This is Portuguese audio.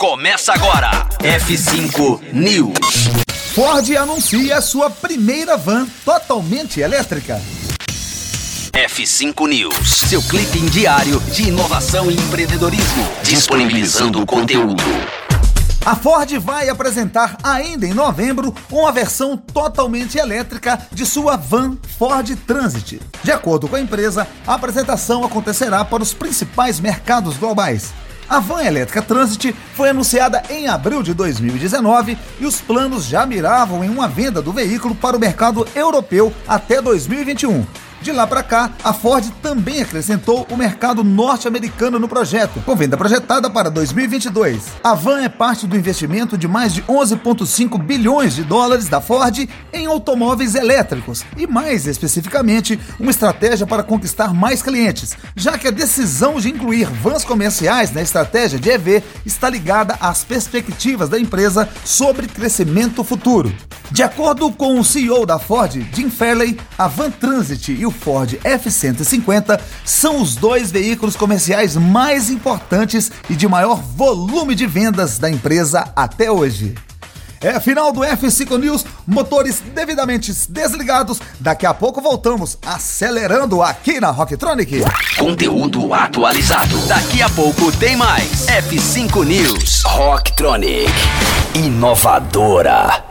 Começa agora. F5 News. Ford anuncia sua primeira van totalmente elétrica. F5 News, seu clipe diário de inovação e empreendedorismo, disponibilizando o conteúdo. A Ford vai apresentar ainda em novembro uma versão totalmente elétrica de sua van Ford Transit. De acordo com a empresa, a apresentação acontecerá para os principais mercados globais. A van elétrica Transit foi anunciada em abril de 2019 e os planos já miravam em uma venda do veículo para o mercado europeu até 2021. De lá para cá, a Ford também acrescentou o mercado norte-americano no projeto, com venda projetada para 2022. A van é parte do investimento de mais de 11,5 bilhões de dólares da Ford em automóveis elétricos e, mais especificamente, uma estratégia para conquistar mais clientes, já que a decisão de incluir vans comerciais na estratégia de EV está ligada às perspectivas da empresa sobre crescimento futuro. De acordo com o CEO da Ford, Jim Fairley, a Van Transit e o Ford F-150 são os dois veículos comerciais mais importantes e de maior volume de vendas da empresa até hoje. É final do F5 News, motores devidamente desligados. Daqui a pouco voltamos acelerando aqui na Rocktronic. Conteúdo atualizado. Daqui a pouco tem mais. F5 News. Rocktronic. Inovadora.